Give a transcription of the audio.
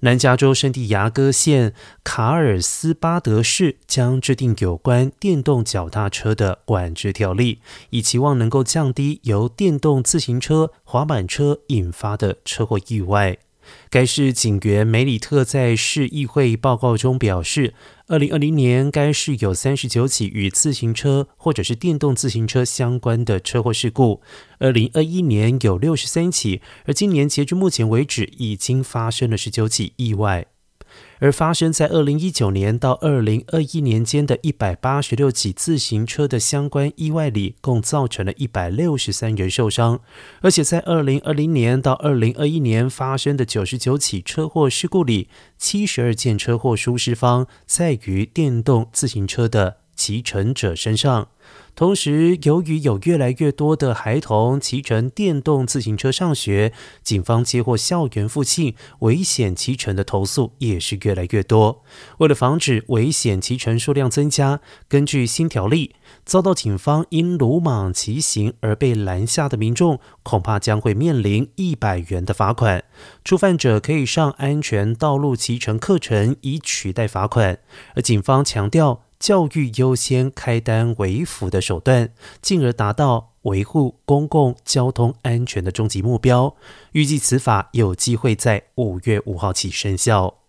南加州圣地牙哥县卡尔斯巴德市将制定有关电动脚踏车的管制条例，以期望能够降低由电动自行车、滑板车引发的车祸意外。该市警员梅里特在市议会报告中表示，二零二零年该市有三十九起与自行车或者是电动自行车相关的车祸事故，二零二一年有六十三起，而今年截至目前为止已经发生了十九起意外。而发生在二零一九年到二零二一年间的一百八十六起自行车的相关意外里，共造成了一百六十三人受伤。而且在二零二零年到二零二一年发生的九十九起车祸事故里，七十二件车祸疏失方在于电动自行车的骑乘者身上。同时，由于有越来越多的孩童骑乘电动自行车上学，警方接获校园附近危险骑乘的投诉也是越来越多。为了防止危险骑乘数量增加，根据新条例，遭到警方因鲁莽骑行而被拦下的民众，恐怕将会面临一百元的罚款。触犯者可以上安全道路骑乘课程以取代罚款。而警方强调。教育优先开单为辅的手段，进而达到维护公共交通安全的终极目标。预计此法有机会在五月五号起生效。